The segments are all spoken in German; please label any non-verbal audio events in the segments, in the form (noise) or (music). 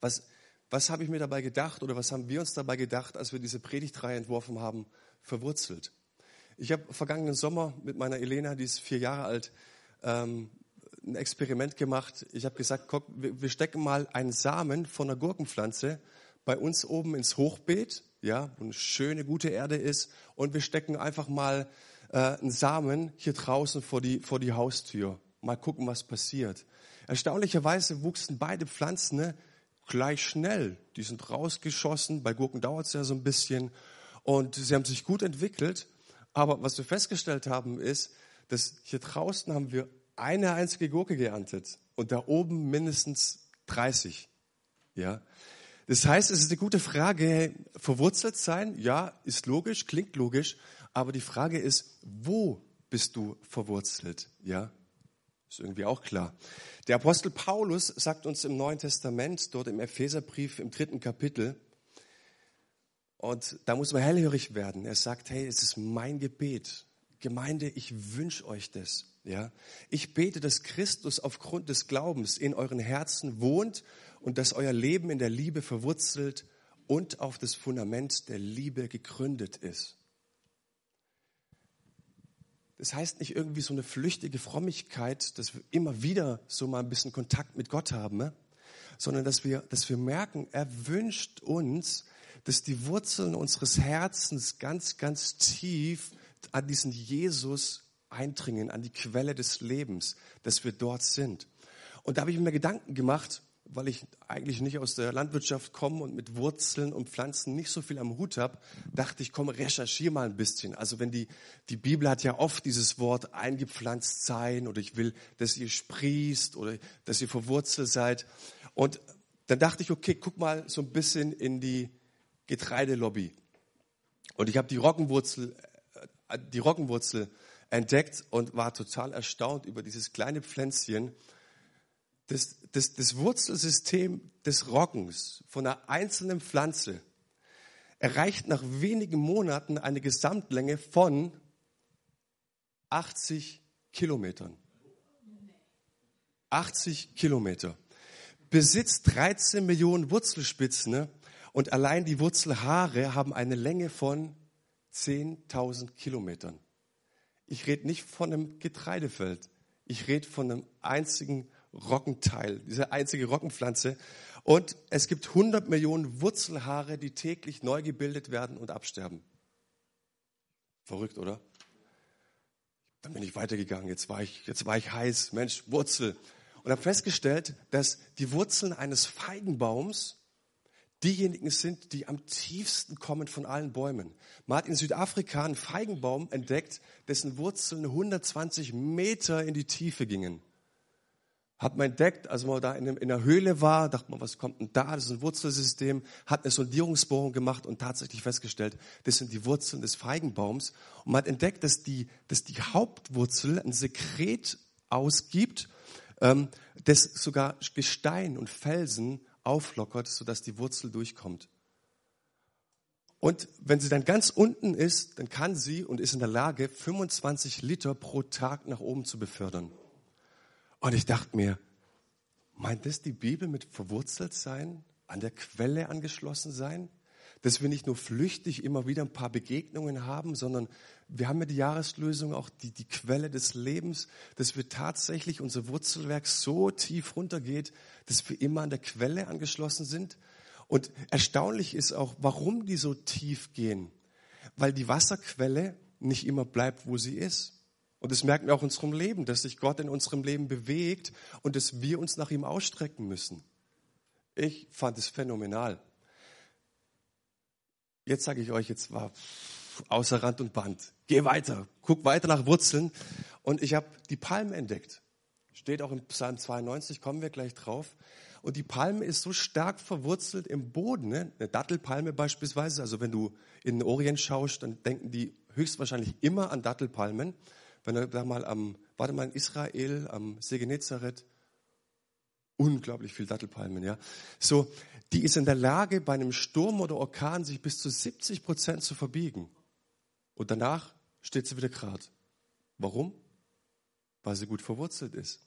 Was, was habe ich mir dabei gedacht oder was haben wir uns dabei gedacht, als wir diese Predigtreihe entworfen haben, verwurzelt? Ich habe vergangenen Sommer mit meiner Elena, die ist vier Jahre alt, ähm, ein Experiment gemacht. Ich habe gesagt, guck, wir, wir stecken mal einen Samen von einer Gurkenpflanze bei uns oben ins Hochbeet, ja, wo eine schöne, gute Erde ist, und wir stecken einfach mal äh, einen Samen hier draußen vor die, vor die Haustür. Mal gucken, was passiert. Erstaunlicherweise wuchsen beide Pflanzen ne, gleich schnell. Die sind rausgeschossen. Bei Gurken dauert es ja so ein bisschen. Und sie haben sich gut entwickelt. Aber was wir festgestellt haben, ist, dass hier draußen haben wir eine einzige Gurke geerntet und da oben mindestens 30. Ja. Das heißt, es ist eine gute Frage, hey, verwurzelt sein, ja, ist logisch, klingt logisch, aber die Frage ist, wo bist du verwurzelt? Ja. Ist irgendwie auch klar. Der Apostel Paulus sagt uns im Neuen Testament, dort im Epheserbrief im dritten Kapitel, und da muss man hellhörig werden. Er sagt, hey, es ist mein Gebet. Gemeinde, ich wünsche euch das. Ja, ich bete, dass Christus aufgrund des Glaubens in euren Herzen wohnt und dass euer Leben in der Liebe verwurzelt und auf das Fundament der Liebe gegründet ist. Das heißt nicht irgendwie so eine flüchtige Frömmigkeit, dass wir immer wieder so mal ein bisschen Kontakt mit Gott haben, ne? sondern dass wir, dass wir merken, er wünscht uns, dass die Wurzeln unseres Herzens ganz, ganz tief an diesen Jesus eindringen, an die Quelle des Lebens, dass wir dort sind. Und da habe ich mir Gedanken gemacht, weil ich eigentlich nicht aus der Landwirtschaft komme und mit Wurzeln und Pflanzen nicht so viel am Hut habe, dachte ich, komm, recherchiere mal ein bisschen. Also wenn die, die Bibel hat ja oft dieses Wort eingepflanzt sein oder ich will, dass ihr sprießt oder dass ihr verwurzelt seid. Und dann dachte ich, okay, guck mal so ein bisschen in die Getreidelobby. Und ich habe die Roggenwurzel, äh, die Roggenwurzel entdeckt und war total erstaunt über dieses kleine Pflänzchen, das, das, das Wurzelsystem des Roggens von einer einzelnen Pflanze erreicht nach wenigen Monaten eine Gesamtlänge von 80 Kilometern. 80 Kilometer. Besitzt 13 Millionen Wurzelspitzen ne? und allein die Wurzelhaare haben eine Länge von 10.000 Kilometern. Ich rede nicht von einem Getreidefeld. Ich rede von einem einzigen Roggenteil, diese einzige Roggenpflanze. Und es gibt 100 Millionen Wurzelhaare, die täglich neu gebildet werden und absterben. Verrückt, oder? Dann bin ich weitergegangen. Jetzt war ich, jetzt war ich heiß. Mensch, Wurzel. Und habe festgestellt, dass die Wurzeln eines Feigenbaums diejenigen sind, die am tiefsten kommen von allen Bäumen. Man hat in Südafrika einen Feigenbaum entdeckt, dessen Wurzeln 120 Meter in die Tiefe gingen. Hat man entdeckt, als man da in, einer Höhle war, dachte man, was kommt denn da? Das ist ein Wurzelsystem, hat eine Sondierungsbohrung gemacht und tatsächlich festgestellt, das sind die Wurzeln des Feigenbaums. Und man hat entdeckt, dass die, dass die Hauptwurzel ein Sekret ausgibt, ähm, das sogar Gestein und Felsen auflockert, sodass die Wurzel durchkommt. Und wenn sie dann ganz unten ist, dann kann sie und ist in der Lage, 25 Liter pro Tag nach oben zu befördern. Und ich dachte mir, meint das die Bibel mit verwurzelt sein, an der Quelle angeschlossen sein? Dass wir nicht nur flüchtig immer wieder ein paar Begegnungen haben, sondern wir haben ja die Jahreslösung, auch die, die Quelle des Lebens, dass wir tatsächlich unser Wurzelwerk so tief runtergeht, dass wir immer an der Quelle angeschlossen sind. Und erstaunlich ist auch, warum die so tief gehen. Weil die Wasserquelle nicht immer bleibt, wo sie ist. Und das merken wir auch in unserem Leben, dass sich Gott in unserem Leben bewegt und dass wir uns nach ihm ausstrecken müssen. Ich fand es phänomenal. Jetzt sage ich euch, jetzt war außer Rand und Band. Geh weiter, guck weiter nach Wurzeln. Und ich habe die Palme entdeckt. Steht auch im Psalm 92, kommen wir gleich drauf. Und die Palme ist so stark verwurzelt im Boden. Ne? Eine Dattelpalme beispielsweise. Also wenn du in den Orient schaust, dann denken die höchstwahrscheinlich immer an Dattelpalmen. Wenn du da mal am, warte mal in Israel, am See Genezareth, unglaublich viel Dattelpalmen, ja. So, die ist in der Lage, bei einem Sturm oder Orkan sich bis zu 70 Prozent zu verbiegen. Und danach steht sie wieder gerade. Warum? Weil sie gut verwurzelt ist.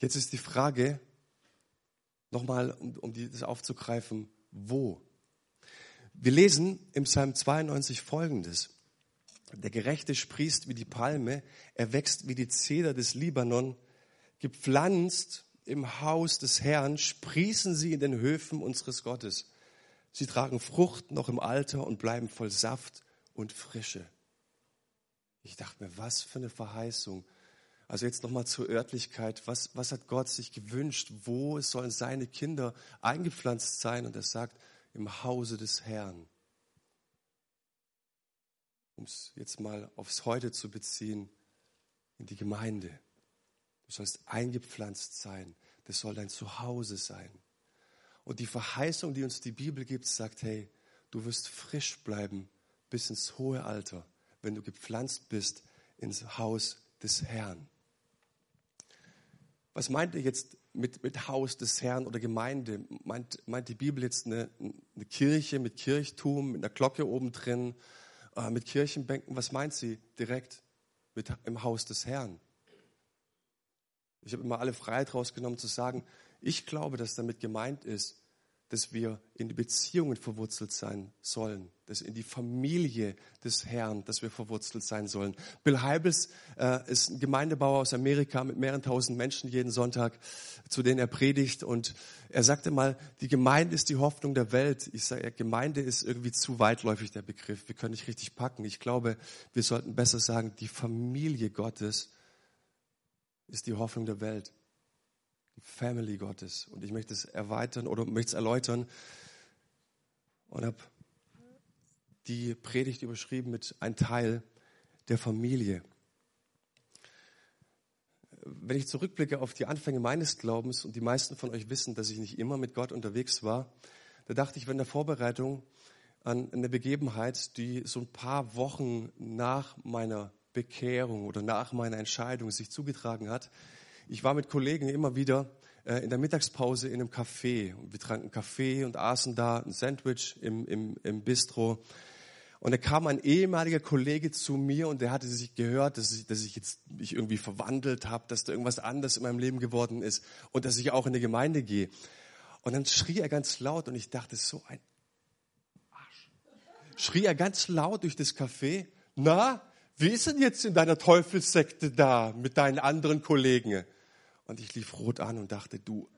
Jetzt ist die Frage, Nochmal, um, um das aufzugreifen, wo? Wir lesen im Psalm 92 folgendes. Der Gerechte sprießt wie die Palme, er wächst wie die Zeder des Libanon, gepflanzt im Haus des Herrn, sprießen sie in den Höfen unseres Gottes. Sie tragen Frucht noch im Alter und bleiben voll Saft und Frische. Ich dachte mir, was für eine Verheißung. Also jetzt nochmal zur Örtlichkeit. Was, was hat Gott sich gewünscht? Wo sollen seine Kinder eingepflanzt sein? Und er sagt, im Hause des Herrn. Um es jetzt mal aufs Heute zu beziehen, in die Gemeinde. Du sollst eingepflanzt sein. Das soll dein Zuhause sein. Und die Verheißung, die uns die Bibel gibt, sagt, hey, du wirst frisch bleiben bis ins hohe Alter, wenn du gepflanzt bist ins Haus des Herrn. Was meint ihr jetzt mit, mit Haus des Herrn oder Gemeinde? Meint, meint die Bibel jetzt eine, eine Kirche mit Kirchtum, mit einer Glocke oben drin, äh, mit Kirchenbänken? Was meint sie direkt mit im Haus des Herrn? Ich habe immer alle Freiheit rausgenommen zu sagen, ich glaube, dass damit gemeint ist, dass wir in die Beziehungen verwurzelt sein sollen, dass in die Familie des Herrn, dass wir verwurzelt sein sollen. Bill Heibels äh, ist ein Gemeindebauer aus Amerika mit mehreren tausend Menschen jeden Sonntag, zu denen er predigt. Und er sagte mal, die Gemeinde ist die Hoffnung der Welt. Ich sage, Gemeinde ist irgendwie zu weitläufig der Begriff. Wir können nicht richtig packen. Ich glaube, wir sollten besser sagen, die Familie Gottes ist die Hoffnung der Welt. Family Gottes. Und ich möchte es erweitern oder möchte es erläutern und habe die Predigt überschrieben mit ein Teil der Familie. Wenn ich zurückblicke auf die Anfänge meines Glaubens und die meisten von euch wissen, dass ich nicht immer mit Gott unterwegs war, da dachte ich, wenn der Vorbereitung an eine Begebenheit, die so ein paar Wochen nach meiner Bekehrung oder nach meiner Entscheidung sich zugetragen hat, ich war mit Kollegen immer wieder äh, in der Mittagspause in einem Café. Wir tranken Kaffee und aßen da ein Sandwich im, im, im Bistro. Und da kam ein ehemaliger Kollege zu mir und der hatte sich gehört, dass ich, dass ich jetzt mich irgendwie verwandelt habe, dass da irgendwas anderes in meinem Leben geworden ist und dass ich auch in die Gemeinde gehe. Und dann schrie er ganz laut und ich dachte, so ein Arsch. Schrie er ganz laut durch das Café, na, wie ist denn jetzt in deiner Teufelssekte da mit deinen anderen Kollegen? Und ich lief rot an und dachte, du,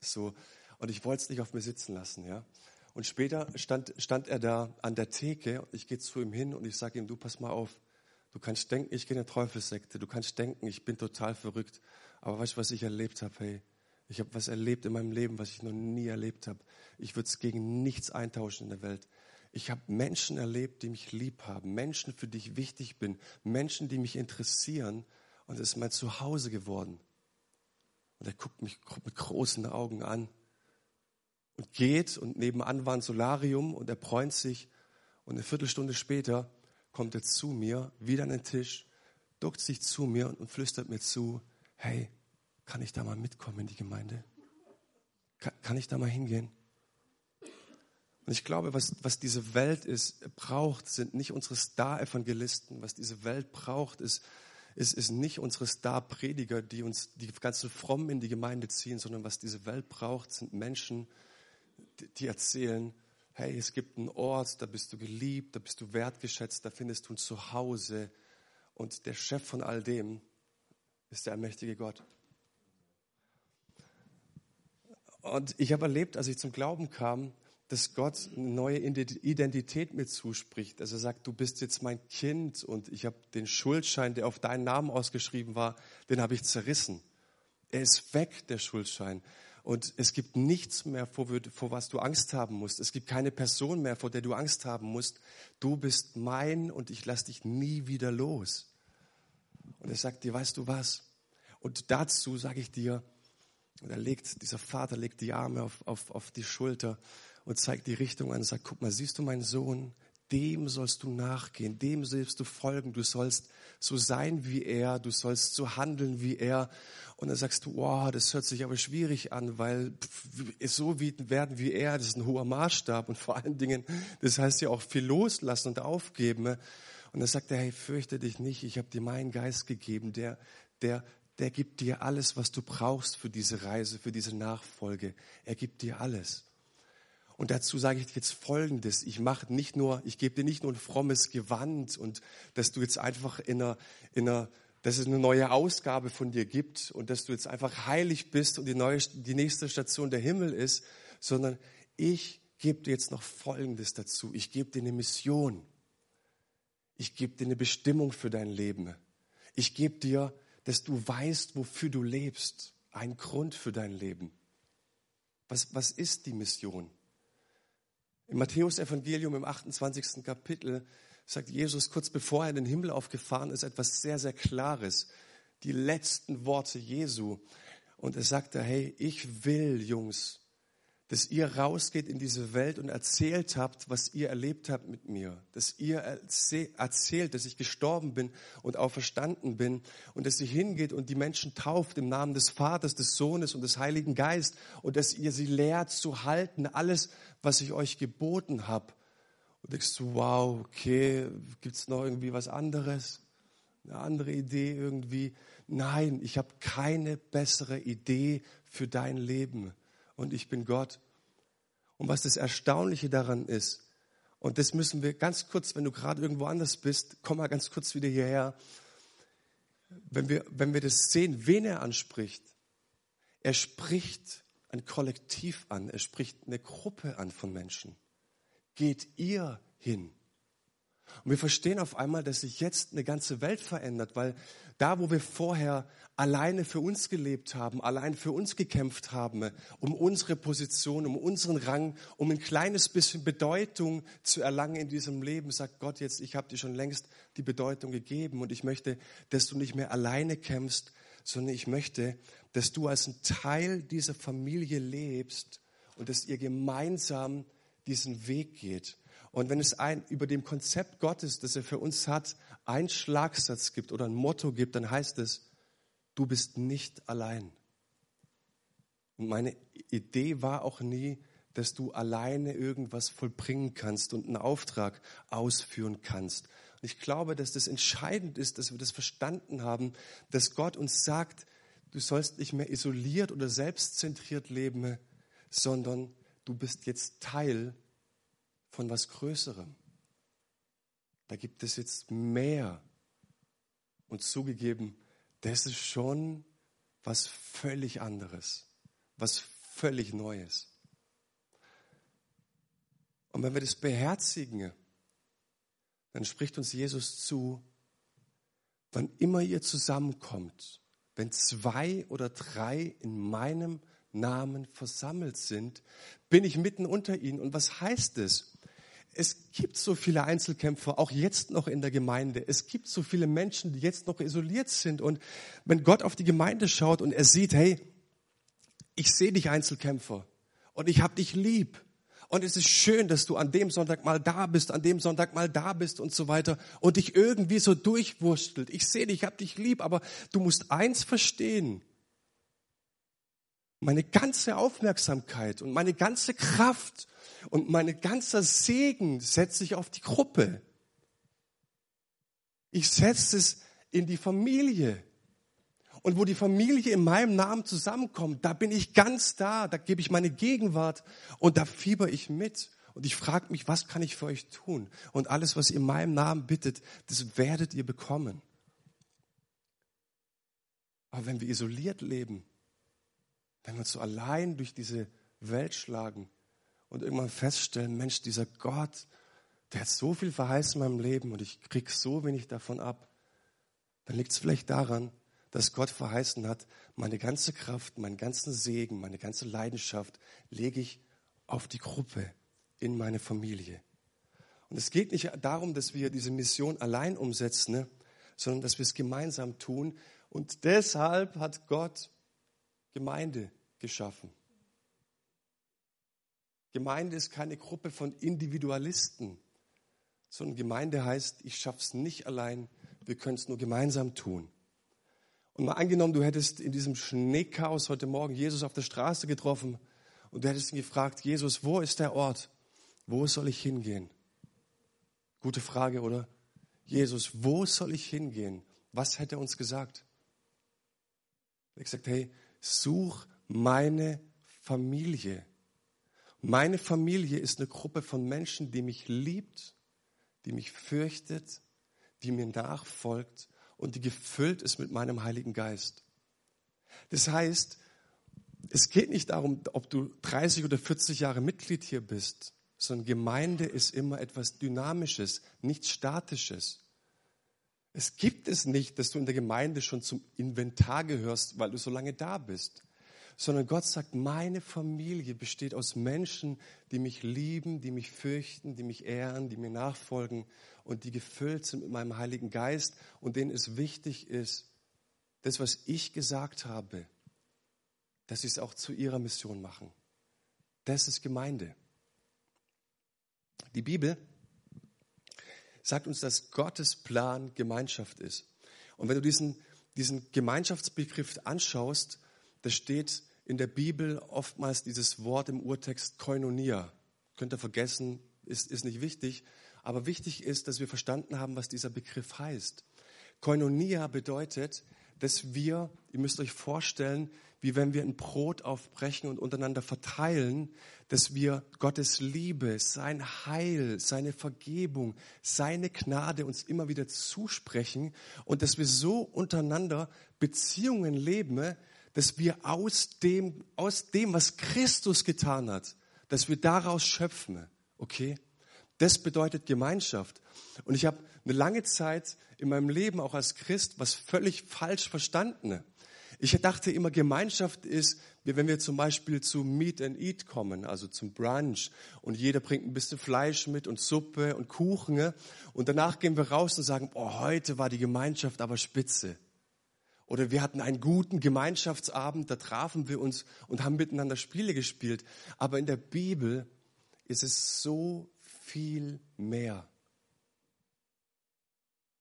so. Und ich wollte es nicht auf mir sitzen lassen, ja. Und später stand, stand er da an der Theke und ich gehe zu ihm hin und ich sage ihm, du pass mal auf, du kannst denken, ich gehe in eine Teufelssekte, du kannst denken, ich bin total verrückt, aber weißt du, was ich erlebt habe? Hey, ich habe was erlebt in meinem Leben, was ich noch nie erlebt habe. Ich würde es gegen nichts eintauschen in der Welt. Ich habe Menschen erlebt, die mich lieb haben, Menschen, für die ich wichtig bin, Menschen, die mich interessieren und es ist mein Zuhause geworden. Und er guckt mich mit großen Augen an und geht und nebenan war ein Solarium und er bräunt sich und eine Viertelstunde später kommt er zu mir, wieder an den Tisch, duckt sich zu mir und flüstert mir zu, hey, kann ich da mal mitkommen in die Gemeinde? Kann, ich da mal hingehen? Und ich glaube, was, was diese Welt ist, braucht, sind nicht unsere Star-Evangelisten. Was diese Welt braucht, ist ist, ist nicht unsere Star-Prediger, die uns die ganzen Frommen in die Gemeinde ziehen, sondern was diese Welt braucht, sind Menschen, die erzählen, hey, es gibt einen Ort, da bist du geliebt, da bist du wertgeschätzt, da findest du ein Zuhause. Und der Chef von all dem ist der allmächtige Gott. Und ich habe erlebt, als ich zum Glauben kam, dass Gott eine neue Identität mir zuspricht. Also er sagt, du bist jetzt mein Kind und ich habe den Schuldschein, der auf deinen Namen ausgeschrieben war, den habe ich zerrissen. Er ist weg, der Schuldschein. Und es gibt nichts mehr, vor, vor was du Angst haben musst. Es gibt keine Person mehr, vor der du Angst haben musst. Du bist mein und ich lasse dich nie wieder los. Und er sagt dir, weißt du was? Und dazu sage ich dir, und er legt, dieser Vater legt die Arme auf, auf, auf die Schulter und zeigt die Richtung an und sagt, guck mal, siehst du meinen Sohn? Dem sollst du nachgehen, dem sollst du folgen, du sollst so sein wie er, du sollst so handeln wie er. Und dann sagst du, wow, das hört sich aber schwierig an, weil so werden wie er, das ist ein hoher Maßstab und vor allen Dingen, das heißt ja auch viel loslassen und aufgeben. Und dann sagt er, hey, fürchte dich nicht, ich habe dir meinen Geist gegeben, der, der der gibt dir alles, was du brauchst für diese Reise, für diese Nachfolge. Er gibt dir alles. Und dazu sage ich dir jetzt Folgendes. Ich mache nicht nur, ich gebe dir nicht nur ein frommes Gewand und dass du jetzt einfach in einer, in einer, dass es eine neue Ausgabe von dir gibt und dass du jetzt einfach heilig bist und die neue, die nächste Station der Himmel ist, sondern ich gebe dir jetzt noch Folgendes dazu. Ich gebe dir eine Mission. Ich gebe dir eine Bestimmung für dein Leben. Ich gebe dir, dass du weißt, wofür du lebst. Ein Grund für dein Leben. Was, was ist die Mission? Im Matthäus-Evangelium im 28. Kapitel sagt Jesus kurz bevor er in den Himmel aufgefahren ist, etwas sehr, sehr Klares. Die letzten Worte Jesu. Und er sagte, hey, ich will, Jungs, dass ihr rausgeht in diese Welt und erzählt habt, was ihr erlebt habt mit mir. Dass ihr erzählt, dass ich gestorben bin und auferstanden bin und dass ihr hingeht und die Menschen tauft im Namen des Vaters, des Sohnes und des Heiligen Geist und dass ihr sie lehrt zu halten, alles, was ich euch geboten habe. Und denkst du, wow, okay, gibt's noch irgendwie was anderes? Eine andere Idee irgendwie? Nein, ich habe keine bessere Idee für dein Leben und ich bin Gott. Und was das Erstaunliche daran ist, und das müssen wir ganz kurz, wenn du gerade irgendwo anders bist, komm mal ganz kurz wieder hierher. Wenn wir, wenn wir das sehen, wen er anspricht, er spricht ein Kollektiv an, er spricht eine Gruppe an von Menschen. Geht ihr hin? Und wir verstehen auf einmal, dass sich jetzt eine ganze Welt verändert, weil da, wo wir vorher alleine für uns gelebt haben, allein für uns gekämpft haben, um unsere Position, um unseren Rang, um ein kleines bisschen Bedeutung zu erlangen in diesem Leben, sagt Gott jetzt, ich habe dir schon längst die Bedeutung gegeben und ich möchte, dass du nicht mehr alleine kämpfst, sondern ich möchte, dass du als ein Teil dieser Familie lebst und dass ihr gemeinsam diesen Weg geht. Und wenn es ein, über dem Konzept Gottes, das er für uns hat, einen Schlagsatz gibt oder ein Motto gibt, dann heißt es, du bist nicht allein. Und meine Idee war auch nie, dass du alleine irgendwas vollbringen kannst und einen Auftrag ausführen kannst. Und ich glaube, dass das entscheidend ist, dass wir das verstanden haben, dass Gott uns sagt, du sollst nicht mehr isoliert oder selbstzentriert leben, sondern du bist jetzt Teil von was Größerem. Da gibt es jetzt mehr. Und zugegeben, das ist schon was völlig anderes, was völlig Neues. Und wenn wir das beherzigen, dann spricht uns Jesus zu, wann immer ihr zusammenkommt, wenn zwei oder drei in meinem Namen versammelt sind, bin ich mitten unter ihnen. Und was heißt es? Es gibt so viele Einzelkämpfer, auch jetzt noch in der Gemeinde. Es gibt so viele Menschen, die jetzt noch isoliert sind. Und wenn Gott auf die Gemeinde schaut und er sieht, hey, ich sehe dich Einzelkämpfer und ich habe dich lieb. Und es ist schön, dass du an dem Sonntag mal da bist, an dem Sonntag mal da bist und so weiter und dich irgendwie so durchwurstelt. Ich sehe dich, ich habe dich lieb, aber du musst eins verstehen. Meine ganze Aufmerksamkeit und meine ganze Kraft und mein ganzer Segen setze ich auf die Gruppe. Ich setze es in die Familie. Und wo die Familie in meinem Namen zusammenkommt, da bin ich ganz da, da gebe ich meine Gegenwart und da fieber ich mit. Und ich frage mich, was kann ich für euch tun? Und alles, was ihr in meinem Namen bittet, das werdet ihr bekommen. Aber wenn wir isoliert leben, wenn wir uns so allein durch diese Welt schlagen, und irgendwann feststellen, Mensch, dieser Gott, der hat so viel verheißen in meinem Leben und ich krieg so wenig davon ab, dann liegt es vielleicht daran, dass Gott verheißen hat, meine ganze Kraft, meinen ganzen Segen, meine ganze Leidenschaft lege ich auf die Gruppe, in meine Familie. Und es geht nicht darum, dass wir diese Mission allein umsetzen, ne, sondern dass wir es gemeinsam tun. Und deshalb hat Gott Gemeinde geschaffen. Gemeinde ist keine Gruppe von Individualisten, sondern Gemeinde heißt, ich schaff's nicht allein, wir können es nur gemeinsam tun. Und mal angenommen, du hättest in diesem Schneechaos heute Morgen Jesus auf der Straße getroffen und du hättest ihn gefragt, Jesus, wo ist der Ort? Wo soll ich hingehen? Gute Frage, oder? Jesus, wo soll ich hingehen? Was hätte er uns gesagt? Er hat gesagt, hey, such meine Familie. Meine Familie ist eine Gruppe von Menschen, die mich liebt, die mich fürchtet, die mir nachfolgt und die gefüllt ist mit meinem Heiligen Geist. Das heißt, es geht nicht darum, ob du 30 oder 40 Jahre Mitglied hier bist, sondern Gemeinde ist immer etwas Dynamisches, nichts Statisches. Es gibt es nicht, dass du in der Gemeinde schon zum Inventar gehörst, weil du so lange da bist, sondern Gott sagt, meine Familie besteht aus Menschen, die mich lieben, die mich fürchten, die mich ehren, die mir nachfolgen und die gefüllt sind mit meinem Heiligen Geist und denen es wichtig ist, das, was ich gesagt habe, dass sie es auch zu ihrer Mission machen. Das ist Gemeinde. Die Bibel sagt uns, dass Gottes Plan Gemeinschaft ist. Und wenn du diesen, diesen Gemeinschaftsbegriff anschaust, da steht in der Bibel oftmals dieses Wort im Urtext Koinonia. Könnt ihr vergessen, ist, ist nicht wichtig. Aber wichtig ist, dass wir verstanden haben, was dieser Begriff heißt. Koinonia bedeutet, dass wir, ihr müsst euch vorstellen, wie wenn wir ein Brot aufbrechen und untereinander verteilen, dass wir Gottes Liebe, sein Heil, seine Vergebung, seine Gnade uns immer wieder zusprechen und dass wir so untereinander Beziehungen leben, dass wir aus dem, aus dem, was Christus getan hat, dass wir daraus schöpfen. Okay? Das bedeutet Gemeinschaft. Und ich habe eine lange Zeit in meinem Leben auch als Christ was völlig falsch verstanden. Ich dachte immer, Gemeinschaft ist, wenn wir zum Beispiel zu Meet and Eat kommen, also zum Brunch, und jeder bringt ein bisschen Fleisch mit und Suppe und Kuchen, und danach gehen wir raus und sagen, oh, heute war die Gemeinschaft aber spitze. Oder wir hatten einen guten Gemeinschaftsabend, da trafen wir uns und haben miteinander Spiele gespielt. Aber in der Bibel ist es so viel mehr.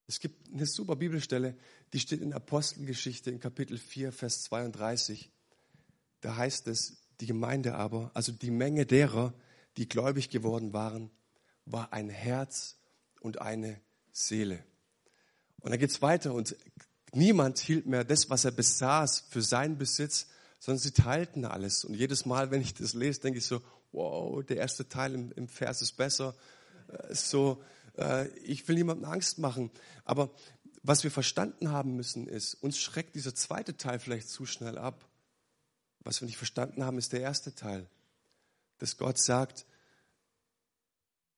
Es gibt eine super Bibelstelle, die steht in Apostelgeschichte in Kapitel 4, Vers 32. Da heißt es, die Gemeinde aber, also die Menge derer, die gläubig geworden waren, war ein Herz und eine Seele. Und dann geht es weiter und niemand hielt mehr das, was er besaß, für seinen Besitz, sondern sie teilten alles. Und jedes Mal, wenn ich das lese, denke ich so, wow, der erste Teil im, im Vers ist besser. Äh, so, äh, ich will niemandem Angst machen. Aber was wir verstanden haben müssen, ist, uns schreckt dieser zweite Teil vielleicht zu schnell ab. Was wir nicht verstanden haben, ist der erste Teil. Dass Gott sagt,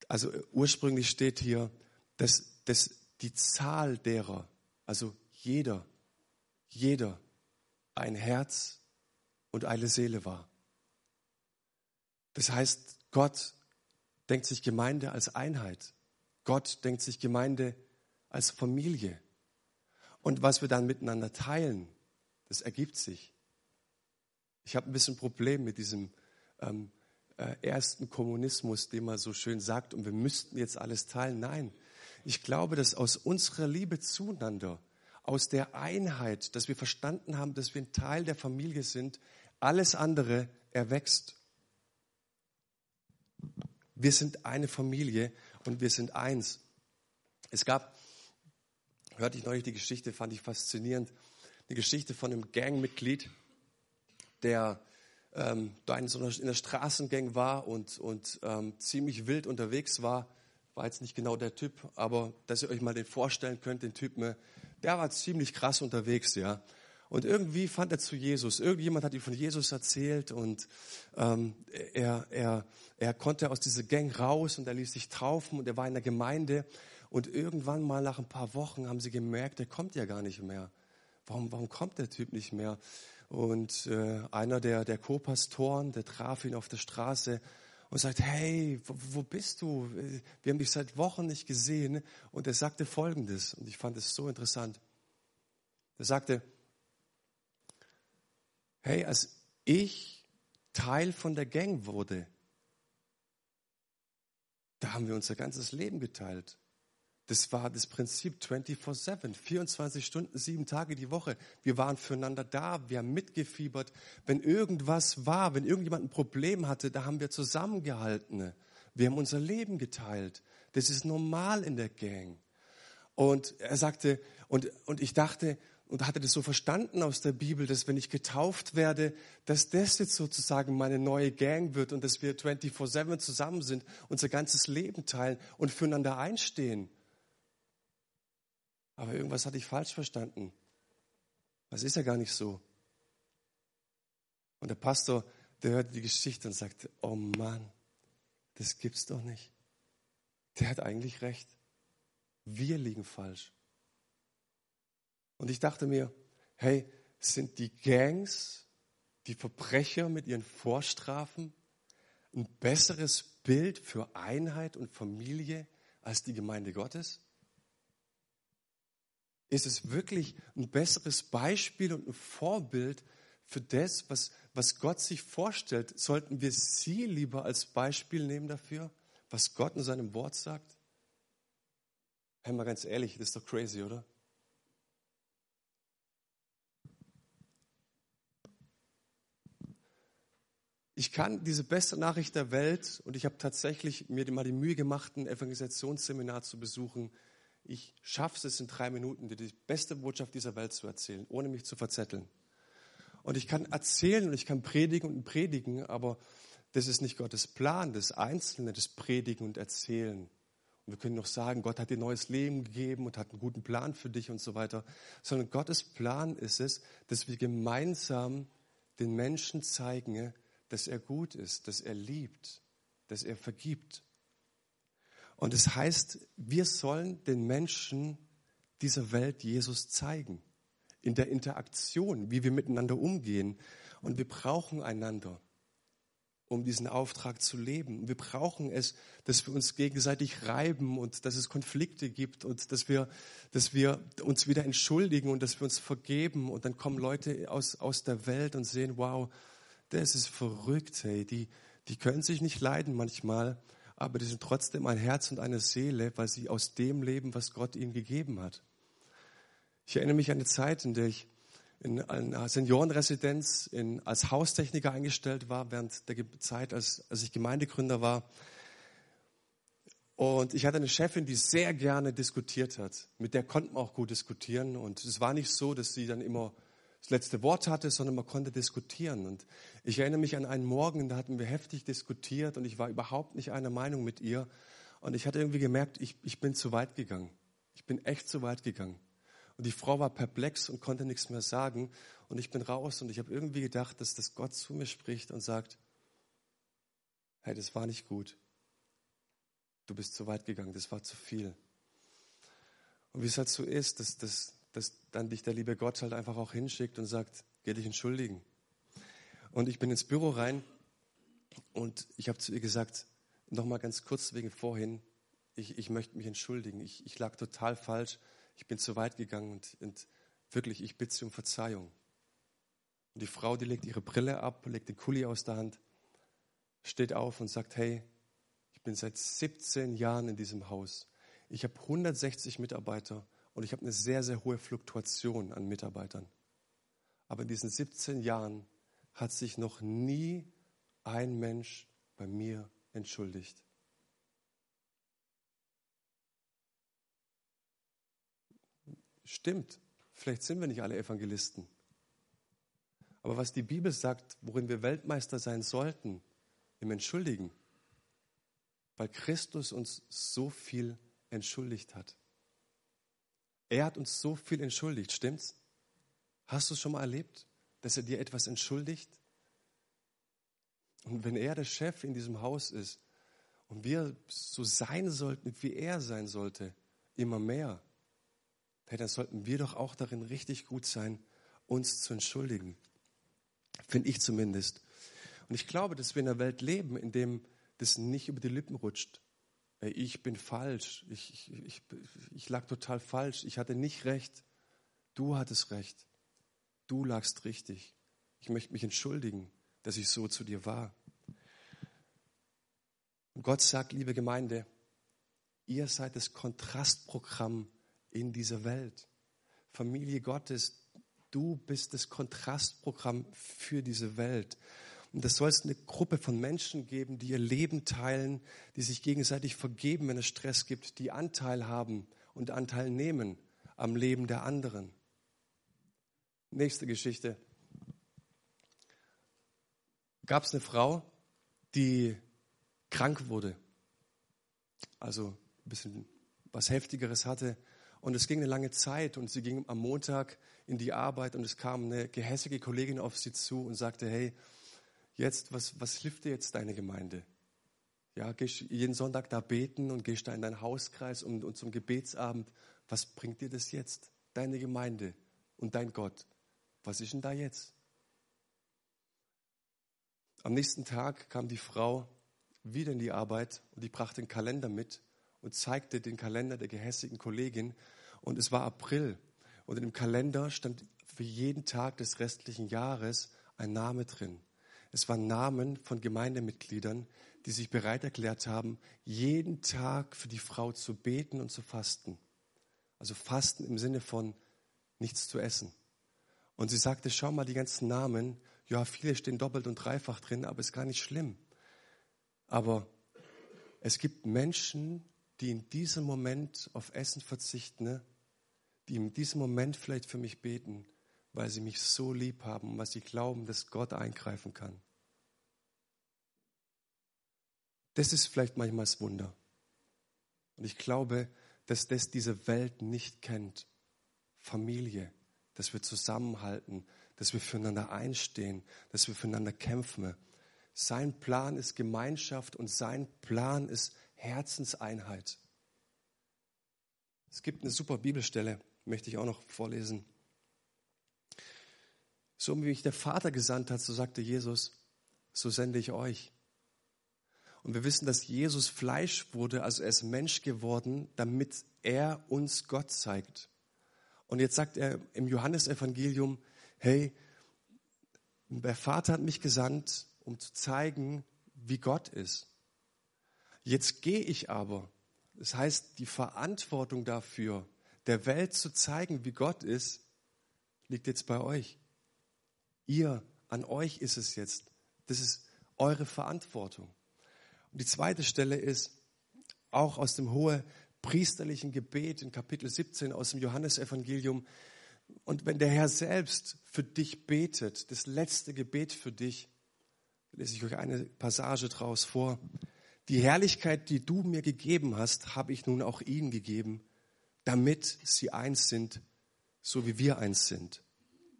also ursprünglich steht hier, dass, dass die Zahl derer, also jeder, jeder ein Herz und eine Seele war. Das heißt, Gott denkt sich Gemeinde als Einheit. Gott denkt sich Gemeinde als Familie. Und was wir dann miteinander teilen, das ergibt sich. Ich habe ein bisschen Problem mit diesem ähm, äh, ersten Kommunismus, den man so schön sagt, und wir müssten jetzt alles teilen. Nein, ich glaube, dass aus unserer Liebe zueinander, aus der Einheit, dass wir verstanden haben, dass wir ein Teil der Familie sind, alles andere erwächst. Wir sind eine Familie und wir sind eins. Es gab, hörte ich neulich die Geschichte, fand ich faszinierend, eine Geschichte von einem Gangmitglied, der ähm, da in, einer, in der Straßengang war und, und ähm, ziemlich wild unterwegs war. War jetzt nicht genau der Typ, aber dass ihr euch mal den vorstellen könnt, den Typen, der war ziemlich krass unterwegs, ja. Und irgendwie fand er zu Jesus. Irgendjemand hat ihm von Jesus erzählt und ähm, er, er, er konnte aus dieser Gang raus und er ließ sich taufen und er war in der Gemeinde. Und irgendwann mal nach ein paar Wochen haben sie gemerkt, er kommt ja gar nicht mehr. Warum, warum kommt der Typ nicht mehr? Und äh, einer der, der Co-Pastoren, der traf ihn auf der Straße und sagt, hey, wo, wo, bist du? Wir haben dich seit Wochen nicht gesehen. Und er sagte Folgendes, und ich fand es so interessant. Er sagte, hey, als ich Teil von der Gang wurde, da haben wir unser ganzes Leben geteilt. Das war das Prinzip 24-7, 24 Stunden, sieben Tage die Woche. Wir waren füreinander da, wir haben mitgefiebert. Wenn irgendwas war, wenn irgendjemand ein Problem hatte, da haben wir zusammengehalten. Wir haben unser Leben geteilt. Das ist normal in der Gang. Und er sagte, und, und ich dachte, und hatte das so verstanden aus der Bibel, dass wenn ich getauft werde, dass das jetzt sozusagen meine neue Gang wird und dass wir 24-7 zusammen sind, unser ganzes Leben teilen und füreinander einstehen. Aber irgendwas hatte ich falsch verstanden. Das ist ja gar nicht so. Und der Pastor, der hörte die Geschichte und sagte, oh Mann, das gibt's doch nicht. Der hat eigentlich recht. Wir liegen falsch. Und ich dachte mir, hey, sind die Gangs, die Verbrecher mit ihren Vorstrafen ein besseres Bild für Einheit und Familie als die Gemeinde Gottes? Ist es wirklich ein besseres Beispiel und ein Vorbild für das, was, was Gott sich vorstellt? Sollten wir sie lieber als Beispiel nehmen dafür, was Gott in seinem Wort sagt? Hey, mal ganz ehrlich, das ist doch crazy, oder? Ich kann diese beste Nachricht der Welt und ich habe tatsächlich mir mal die Mühe gemacht, ein Evangelisationsseminar zu besuchen. Ich schaffe es in drei Minuten, dir die beste Botschaft dieser Welt zu erzählen, ohne mich zu verzetteln. Und ich kann erzählen und ich kann predigen und predigen, aber das ist nicht Gottes Plan, das Einzelne, das Predigen und Erzählen. Und wir können noch sagen, Gott hat dir neues Leben gegeben und hat einen guten Plan für dich und so weiter. Sondern Gottes Plan ist es, dass wir gemeinsam den Menschen zeigen, dass er gut ist, dass er liebt, dass er vergibt. Und es das heißt, wir sollen den Menschen dieser Welt Jesus zeigen. In der Interaktion, wie wir miteinander umgehen. Und wir brauchen einander, um diesen Auftrag zu leben. Wir brauchen es, dass wir uns gegenseitig reiben und dass es Konflikte gibt und dass wir, dass wir uns wieder entschuldigen und dass wir uns vergeben. Und dann kommen Leute aus, aus der Welt und sehen, wow, das ist verrückt, hey. Die, die können sich nicht leiden manchmal, aber die sind trotzdem ein Herz und eine Seele, weil sie aus dem leben, was Gott ihnen gegeben hat. Ich erinnere mich an eine Zeit, in der ich in einer Seniorenresidenz in, als Haustechniker eingestellt war, während der Zeit, als, als ich Gemeindegründer war. Und ich hatte eine Chefin, die sehr gerne diskutiert hat. Mit der konnten wir auch gut diskutieren. Und es war nicht so, dass sie dann immer das letzte Wort hatte, sondern man konnte diskutieren. Und ich erinnere mich an einen Morgen, da hatten wir heftig diskutiert und ich war überhaupt nicht einer Meinung mit ihr. Und ich hatte irgendwie gemerkt, ich, ich bin zu weit gegangen. Ich bin echt zu weit gegangen. Und die Frau war perplex und konnte nichts mehr sagen. Und ich bin raus und ich habe irgendwie gedacht, dass das Gott zu mir spricht und sagt, hey, das war nicht gut. Du bist zu weit gegangen, das war zu viel. Und wie es halt so ist, dass, dass, dass dann dich der liebe Gott halt einfach auch hinschickt und sagt, geh dich entschuldigen. Und ich bin ins Büro rein und ich habe zu ihr gesagt, nochmal ganz kurz wegen vorhin, ich, ich möchte mich entschuldigen. Ich, ich lag total falsch. Ich bin zu weit gegangen und, und wirklich, ich bitte sie um Verzeihung. Und die Frau, die legt ihre Brille ab, legt den Kuli aus der Hand, steht auf und sagt, hey, ich bin seit 17 Jahren in diesem Haus. Ich habe 160 Mitarbeiter und ich habe eine sehr, sehr hohe Fluktuation an Mitarbeitern. Aber in diesen 17 Jahren hat sich noch nie ein Mensch bei mir entschuldigt. Stimmt, vielleicht sind wir nicht alle Evangelisten. Aber was die Bibel sagt, worin wir Weltmeister sein sollten, im Entschuldigen, weil Christus uns so viel entschuldigt hat. Er hat uns so viel entschuldigt, stimmt's? Hast du es schon mal erlebt, dass er dir etwas entschuldigt? Und wenn er der Chef in diesem Haus ist und wir so sein sollten, wie er sein sollte, immer mehr, hey, dann sollten wir doch auch darin richtig gut sein, uns zu entschuldigen. Finde ich zumindest. Und ich glaube, dass wir in einer Welt leben, in dem das nicht über die Lippen rutscht, ich bin falsch, ich, ich, ich, ich lag total falsch, ich hatte nicht recht, du hattest recht, du lagst richtig. Ich möchte mich entschuldigen, dass ich so zu dir war. Und Gott sagt, liebe Gemeinde, ihr seid das Kontrastprogramm in dieser Welt. Familie Gottes, du bist das Kontrastprogramm für diese Welt. Und das soll es eine Gruppe von Menschen geben, die ihr Leben teilen, die sich gegenseitig vergeben, wenn es Stress gibt, die Anteil haben und Anteil nehmen am Leben der anderen. Nächste Geschichte. Gab es eine Frau, die krank wurde, also ein bisschen was Heftigeres hatte. Und es ging eine lange Zeit und sie ging am Montag in die Arbeit und es kam eine gehässige Kollegin auf sie zu und sagte, hey, jetzt, was, was hilft dir jetzt deine Gemeinde? Ja, gehst jeden Sonntag da beten und gehst da in deinen Hauskreis und, und zum Gebetsabend. Was bringt dir das jetzt? Deine Gemeinde und dein Gott. Was ist denn da jetzt? Am nächsten Tag kam die Frau wieder in die Arbeit und die brachte den Kalender mit und zeigte den Kalender der gehässigen Kollegin. Und es war April. Und in dem Kalender stand für jeden Tag des restlichen Jahres ein Name drin. Es waren Namen von Gemeindemitgliedern, die sich bereit erklärt haben, jeden Tag für die Frau zu beten und zu fasten. Also Fasten im Sinne von nichts zu essen. Und sie sagte, schau mal die ganzen Namen, ja, viele stehen doppelt und dreifach drin, aber ist gar nicht schlimm. Aber es gibt Menschen, die in diesem Moment auf Essen verzichten, ne? die in diesem Moment vielleicht für mich beten, weil sie mich so lieb haben und weil sie glauben, dass Gott eingreifen kann. Das ist vielleicht manchmal das Wunder. Und ich glaube, dass das diese Welt nicht kennt. Familie, dass wir zusammenhalten, dass wir füreinander einstehen, dass wir füreinander kämpfen. Sein Plan ist Gemeinschaft und sein Plan ist Herzenseinheit. Es gibt eine super Bibelstelle, möchte ich auch noch vorlesen. So wie mich der Vater gesandt hat, so sagte Jesus, so sende ich euch. Und wir wissen, dass Jesus Fleisch wurde, also er ist Mensch geworden, damit er uns Gott zeigt. Und jetzt sagt er im Johannesevangelium, hey, der Vater hat mich gesandt, um zu zeigen, wie Gott ist. Jetzt gehe ich aber. Das heißt, die Verantwortung dafür, der Welt zu zeigen, wie Gott ist, liegt jetzt bei euch. Ihr, an euch ist es jetzt. Das ist eure Verantwortung. Und die zweite Stelle ist auch aus dem hohe priesterlichen Gebet in Kapitel 17 aus dem Johannesevangelium. Und wenn der Herr selbst für dich betet, das letzte Gebet für dich, lese ich euch eine Passage draus vor. Die Herrlichkeit, die du mir gegeben hast, habe ich nun auch ihnen gegeben, damit sie eins sind, so wie wir eins sind.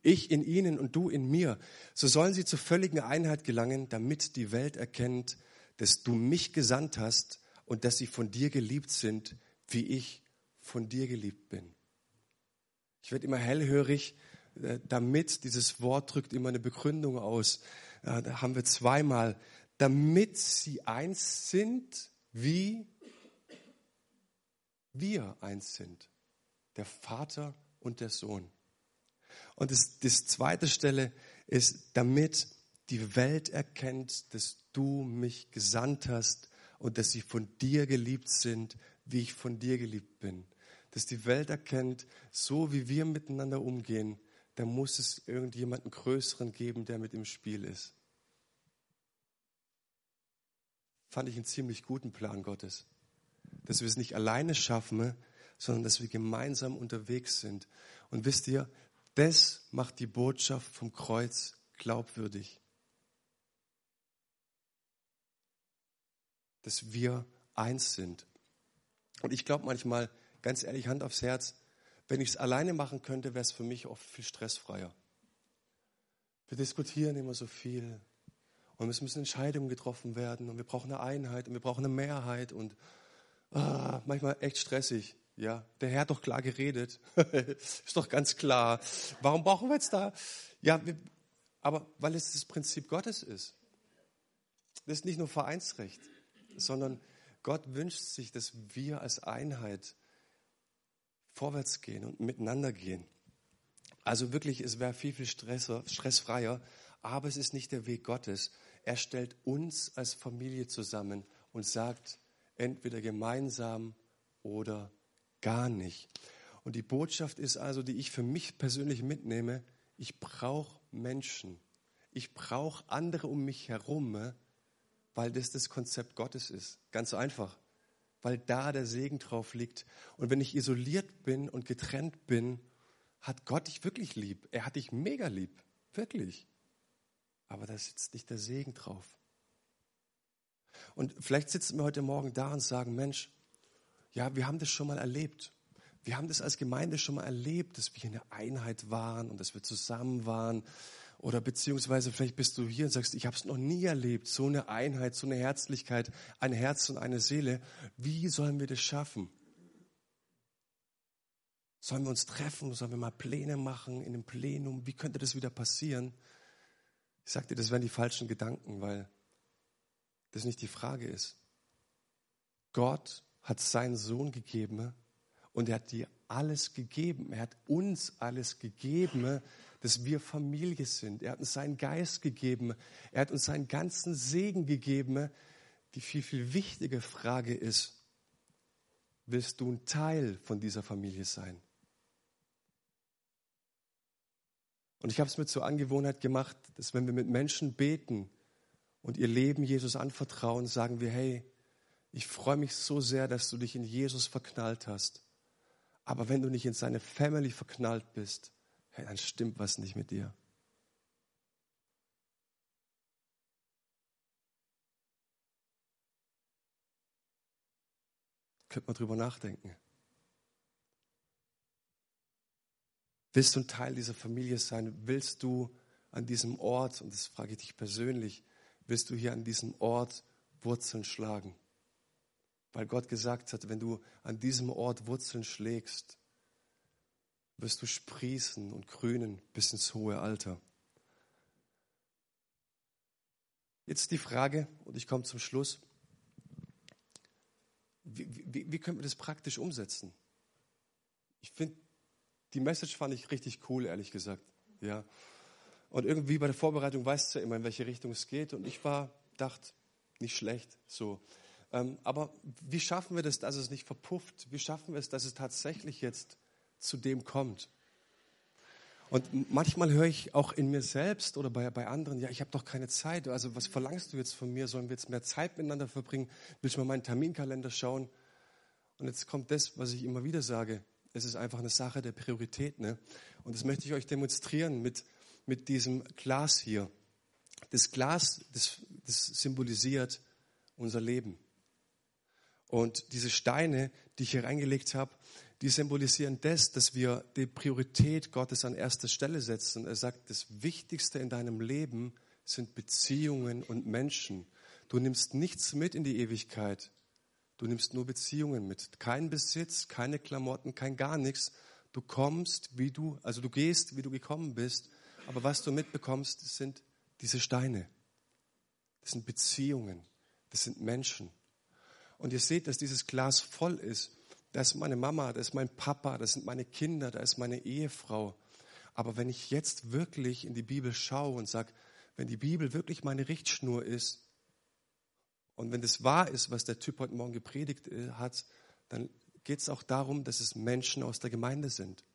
Ich in ihnen und du in mir. So sollen sie zur völligen Einheit gelangen, damit die Welt erkennt, dass du mich gesandt hast und dass sie von dir geliebt sind, wie ich von dir geliebt bin. Ich werde immer hellhörig, äh, damit dieses Wort drückt immer eine Begründung aus. Da haben wir zweimal, damit sie eins sind, wie wir eins sind. Der Vater und der Sohn. Und das, das zweite Stelle ist, damit die Welt erkennt, dass du mich gesandt hast und dass sie von dir geliebt sind, wie ich von dir geliebt bin. Dass die Welt erkennt, so wie wir miteinander umgehen, da muss es irgendjemanden Größeren geben, der mit im Spiel ist. Fand ich einen ziemlich guten Plan Gottes. Dass wir es nicht alleine schaffen, sondern dass wir gemeinsam unterwegs sind. Und wisst ihr, das macht die Botschaft vom Kreuz glaubwürdig. Dass wir eins sind. Und ich glaube manchmal, ganz ehrlich, Hand aufs Herz, wenn ich es alleine machen könnte, wäre es für mich oft viel stressfreier. Wir diskutieren immer so viel und es müssen Entscheidungen getroffen werden und wir brauchen eine Einheit und wir brauchen eine Mehrheit und ah, manchmal echt stressig. Ja, der Herr hat doch klar geredet. (laughs) ist doch ganz klar. Warum brauchen wir jetzt da? Ja, wir, aber weil es das Prinzip Gottes ist. Das ist nicht nur Vereinsrecht, sondern Gott wünscht sich, dass wir als Einheit vorwärts gehen und miteinander gehen. Also wirklich, es wäre viel, viel stresser, stressfreier, aber es ist nicht der Weg Gottes. Er stellt uns als Familie zusammen und sagt, entweder gemeinsam oder gar nicht. Und die Botschaft ist also, die ich für mich persönlich mitnehme, ich brauche Menschen. Ich brauche andere um mich herum, weil das das Konzept Gottes ist. Ganz einfach. Weil da der Segen drauf liegt. Und wenn ich isoliert bin und getrennt bin, hat Gott dich wirklich lieb. Er hat dich mega lieb. Wirklich. Aber da sitzt nicht der Segen drauf. Und vielleicht sitzen wir heute Morgen da und sagen, Mensch, ja, wir haben das schon mal erlebt. Wir haben das als Gemeinde schon mal erlebt, dass wir eine Einheit waren und dass wir zusammen waren. Oder beziehungsweise vielleicht bist du hier und sagst, ich habe es noch nie erlebt, so eine Einheit, so eine Herzlichkeit, ein Herz und eine Seele. Wie sollen wir das schaffen? Sollen wir uns treffen? Sollen wir mal Pläne machen in einem Plenum? Wie könnte das wieder passieren? Ich sagte, das wären die falschen Gedanken, weil das nicht die Frage ist. Gott hat seinen Sohn gegeben und er hat dir alles gegeben. Er hat uns alles gegeben, dass wir Familie sind. Er hat uns seinen Geist gegeben. Er hat uns seinen ganzen Segen gegeben. Die viel, viel wichtige Frage ist, willst du ein Teil von dieser Familie sein? Und ich habe es mir zur Angewohnheit gemacht, dass wenn wir mit Menschen beten und ihr Leben Jesus anvertrauen, sagen wir, hey, ich freue mich so sehr, dass du dich in Jesus verknallt hast. Aber wenn du nicht in seine Family verknallt bist, hey, dann stimmt was nicht mit dir. Könnte man drüber nachdenken. Willst du ein Teil dieser Familie sein? Willst du an diesem Ort, und das frage ich dich persönlich, willst du hier an diesem Ort Wurzeln schlagen? Weil Gott gesagt hat, wenn du an diesem Ort Wurzeln schlägst, wirst du sprießen und grünen bis ins hohe Alter. Jetzt die Frage, und ich komme zum Schluss, wie, wie, wie können wir das praktisch umsetzen? Ich finde, die Message fand ich richtig cool, ehrlich gesagt. Ja. Und irgendwie bei der Vorbereitung weißt du ja immer, in welche Richtung es geht. Und ich war, dachte, nicht schlecht. So. Ähm, aber wie schaffen wir das, dass es nicht verpufft? Wie schaffen wir es, dass es tatsächlich jetzt zu dem kommt? Und manchmal höre ich auch in mir selbst oder bei, bei anderen, ja, ich habe doch keine Zeit. Also was verlangst du jetzt von mir? Sollen wir jetzt mehr Zeit miteinander verbringen? Will ich mal meinen Terminkalender schauen? Und jetzt kommt das, was ich immer wieder sage. Es ist einfach eine Sache der Priorität. Ne? Und das möchte ich euch demonstrieren mit, mit diesem Glas hier. Das Glas, das, das symbolisiert unser Leben. Und diese Steine, die ich hier reingelegt habe, die symbolisieren das, dass wir die Priorität Gottes an erster Stelle setzen. Er sagt, das Wichtigste in deinem Leben sind Beziehungen und Menschen. Du nimmst nichts mit in die Ewigkeit. Du nimmst nur Beziehungen mit. Kein Besitz, keine Klamotten, kein gar nichts. Du kommst, wie du, also du gehst, wie du gekommen bist. Aber was du mitbekommst, sind diese Steine. Das sind Beziehungen. Das sind Menschen. Und ihr seht, dass dieses Glas voll ist. Da ist meine Mama, da ist mein Papa, das sind meine Kinder, da ist meine Ehefrau. Aber wenn ich jetzt wirklich in die Bibel schaue und sage, wenn die Bibel wirklich meine Richtschnur ist, und wenn das wahr ist, was der Typ heute Morgen gepredigt äh, hat, dann geht es auch darum, dass es Menschen aus der Gemeinde sind.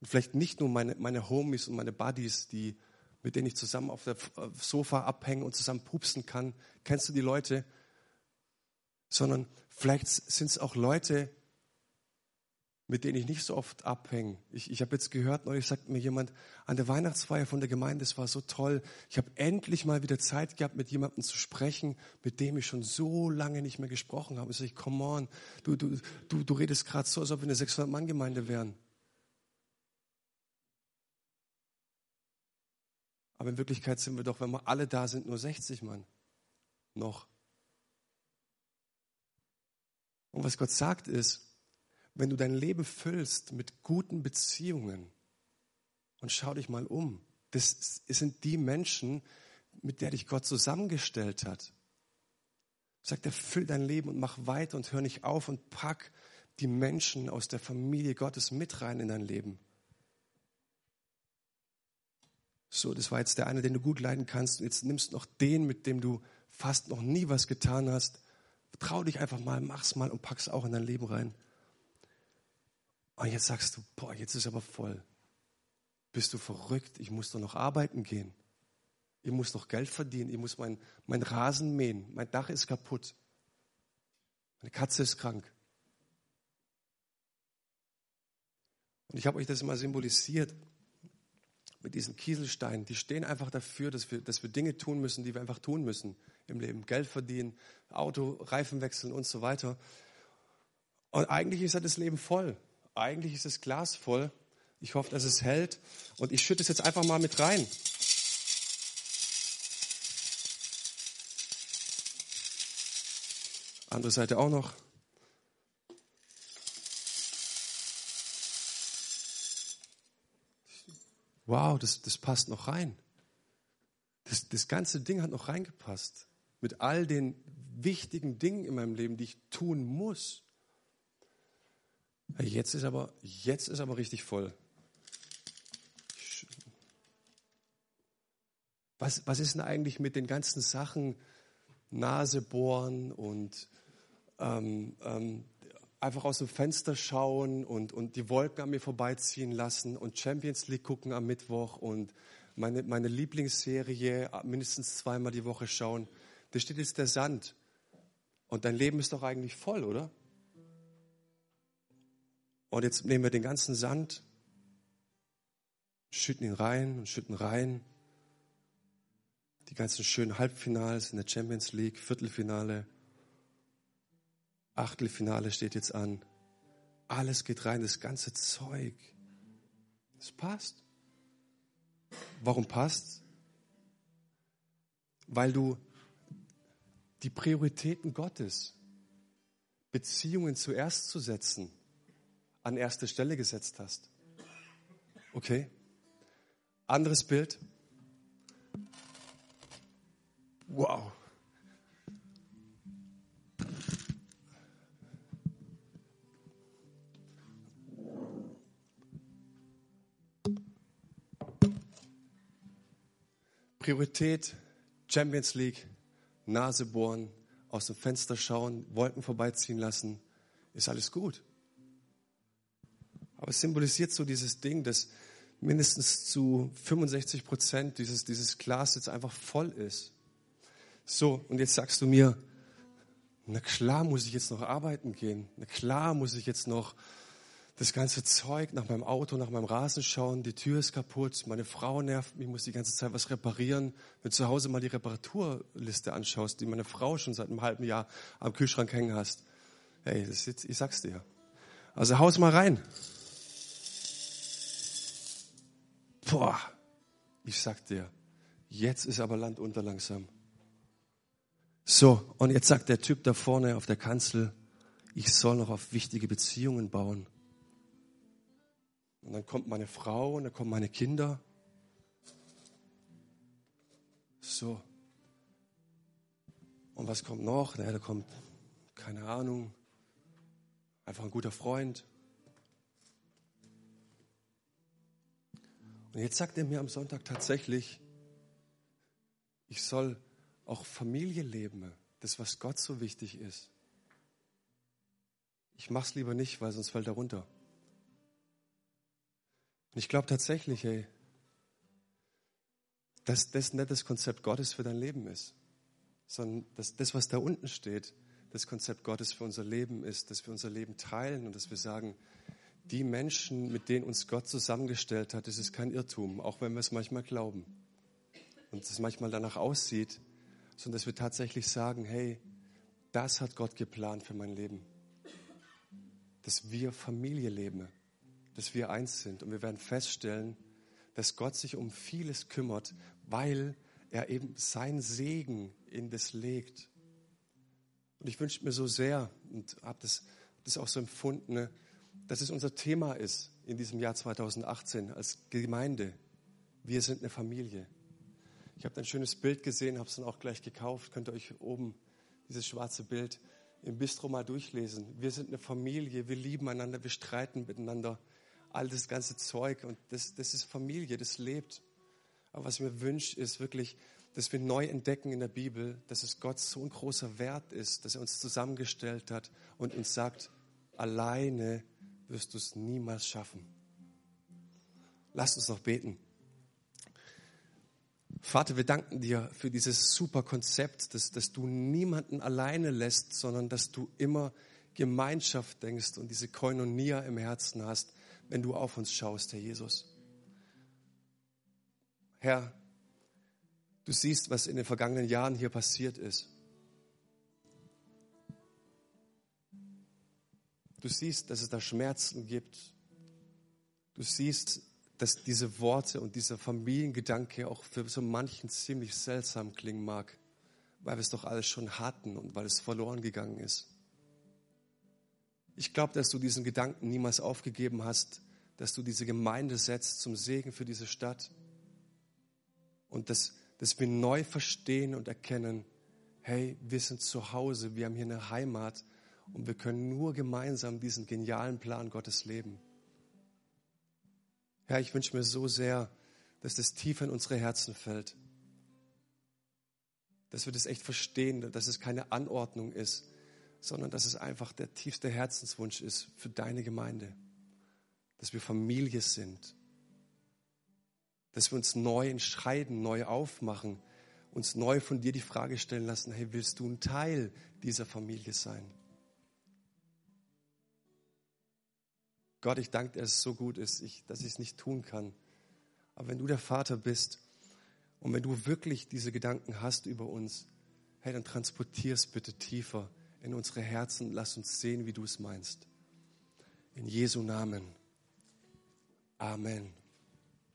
Und vielleicht nicht nur meine, meine Homies und meine Buddies, die, mit denen ich zusammen auf dem Sofa abhängen und zusammen pupsen kann. Kennst du die Leute? Sondern vielleicht sind es auch Leute, mit denen ich nicht so oft abhänge. Ich, ich habe jetzt gehört, neulich sagt mir jemand, an der Weihnachtsfeier von der Gemeinde, es war so toll. Ich habe endlich mal wieder Zeit gehabt, mit jemandem zu sprechen, mit dem ich schon so lange nicht mehr gesprochen habe. Ich sage, come on, du, du, du, du redest gerade so, als ob wir eine 600-Mann-Gemeinde wären. Aber in Wirklichkeit sind wir doch, wenn wir alle da sind, nur 60 Mann. Noch. Und was Gott sagt ist, wenn du dein Leben füllst mit guten Beziehungen und schau dich mal um, das sind die Menschen, mit der dich Gott zusammengestellt hat. Sagt er, füll dein Leben und mach weiter und hör nicht auf und pack die Menschen aus der Familie Gottes mit rein in dein Leben. So, das war jetzt der eine, den du gut leiden kannst. Und jetzt nimmst du noch den, mit dem du fast noch nie was getan hast. Trau dich einfach mal, mach's mal und pack's auch in dein Leben rein. Und jetzt sagst du, boah, jetzt ist aber voll. Bist du verrückt? Ich muss doch noch arbeiten gehen. Ich muss noch Geld verdienen. Ich muss mein, mein Rasen mähen. Mein Dach ist kaputt. Meine Katze ist krank. Und ich habe euch das immer symbolisiert mit diesen Kieselsteinen. Die stehen einfach dafür, dass wir, dass wir Dinge tun müssen, die wir einfach tun müssen im Leben. Geld verdienen, Auto, Reifen wechseln und so weiter. Und eigentlich ist das Leben voll. Eigentlich ist das Glas voll. Ich hoffe, dass es hält. Und ich schütte es jetzt einfach mal mit rein. Andere Seite auch noch. Wow, das, das passt noch rein. Das, das ganze Ding hat noch reingepasst. Mit all den wichtigen Dingen in meinem Leben, die ich tun muss. Jetzt ist aber, jetzt ist aber richtig voll. Was, was ist denn eigentlich mit den ganzen Sachen, Nase bohren und ähm, ähm, einfach aus dem Fenster schauen und, und die Wolken an mir vorbeiziehen lassen und Champions League gucken am Mittwoch und meine, meine Lieblingsserie mindestens zweimal die Woche schauen. Da steht jetzt der Sand. Und dein Leben ist doch eigentlich voll, oder? Und jetzt nehmen wir den ganzen Sand, schütten ihn rein und schütten rein. Die ganzen schönen Halbfinals in der Champions League, Viertelfinale, Achtelfinale steht jetzt an. Alles geht rein, das ganze Zeug. Es passt. Warum passt? Weil du die Prioritäten Gottes, Beziehungen zuerst zu setzen, an erste Stelle gesetzt hast. Okay? Anderes Bild. Wow. Priorität Champions League, Nase bohren, aus dem Fenster schauen, Wolken vorbeiziehen lassen, ist alles gut. Aber es symbolisiert so dieses Ding, dass mindestens zu 65 Prozent dieses, dieses Glas jetzt einfach voll ist. So, und jetzt sagst du mir, na klar muss ich jetzt noch arbeiten gehen, na klar muss ich jetzt noch das ganze Zeug nach meinem Auto, nach meinem Rasen schauen, die Tür ist kaputt, meine Frau nervt mich, muss die ganze Zeit was reparieren. Wenn du zu Hause mal die Reparaturliste anschaust, die meine Frau schon seit einem halben Jahr am Kühlschrank hängen hast, hey, das ist, ich sag's dir. Also haus mal rein. Boah, ich sag dir, jetzt ist aber Land unter langsam. So, und jetzt sagt der Typ da vorne auf der Kanzel, ich soll noch auf wichtige Beziehungen bauen. Und dann kommt meine Frau und dann kommen meine Kinder. So. Und was kommt noch? Naja, da kommt, keine Ahnung, einfach ein guter Freund. Und jetzt sagt er mir am Sonntag tatsächlich, ich soll auch Familie leben, das, was Gott so wichtig ist. Ich mache es lieber nicht, weil sonst fällt er runter. Ich glaube tatsächlich, hey, dass das nicht das Konzept Gottes für dein Leben ist, sondern dass das, was da unten steht, das Konzept Gottes für unser Leben ist, dass wir unser Leben teilen und dass wir sagen, die Menschen, mit denen uns Gott zusammengestellt hat, das ist kein Irrtum, auch wenn wir es manchmal glauben und es manchmal danach aussieht, sondern dass wir tatsächlich sagen, hey, das hat Gott geplant für mein Leben, dass wir Familie leben dass wir eins sind. Und wir werden feststellen, dass Gott sich um vieles kümmert, weil er eben sein Segen in das legt. Und ich wünsche mir so sehr und habe das, das auch so empfunden, dass es unser Thema ist in diesem Jahr 2018 als Gemeinde. Wir sind eine Familie. Ich habe ein schönes Bild gesehen, habe es dann auch gleich gekauft. Könnt ihr euch oben dieses schwarze Bild im Bistro mal durchlesen. Wir sind eine Familie, wir lieben einander, wir streiten miteinander all das ganze Zeug. Und das, das ist Familie, das lebt. Aber was ich mir wünsche, ist wirklich, dass wir neu entdecken in der Bibel, dass es Gott so ein großer Wert ist, dass er uns zusammengestellt hat und uns sagt, alleine wirst du es niemals schaffen. Lasst uns noch beten. Vater, wir danken dir für dieses super Konzept, dass, dass du niemanden alleine lässt, sondern dass du immer Gemeinschaft denkst und diese Koinonia im Herzen hast wenn du auf uns schaust, Herr Jesus. Herr, du siehst, was in den vergangenen Jahren hier passiert ist. Du siehst, dass es da Schmerzen gibt. Du siehst, dass diese Worte und dieser Familiengedanke auch für so manchen ziemlich seltsam klingen mag, weil wir es doch alles schon hatten und weil es verloren gegangen ist. Ich glaube, dass du diesen Gedanken niemals aufgegeben hast, dass du diese Gemeinde setzt zum Segen für diese Stadt und dass, dass wir neu verstehen und erkennen, hey, wir sind zu Hause, wir haben hier eine Heimat und wir können nur gemeinsam diesen genialen Plan Gottes leben. Herr, ich wünsche mir so sehr, dass das tief in unsere Herzen fällt. Dass wir das echt verstehen, dass es keine Anordnung ist, sondern dass es einfach der tiefste Herzenswunsch ist für deine Gemeinde. Dass wir Familie sind. Dass wir uns neu entscheiden, neu aufmachen, uns neu von dir die Frage stellen lassen, hey, willst du ein Teil dieser Familie sein? Gott, ich danke dir, dass es so gut ist, ich, dass ich es nicht tun kann. Aber wenn du der Vater bist und wenn du wirklich diese Gedanken hast über uns, hey, dann transportier es bitte tiefer in unsere Herzen. Lass uns sehen, wie du es meinst. In Jesu Namen. Amen.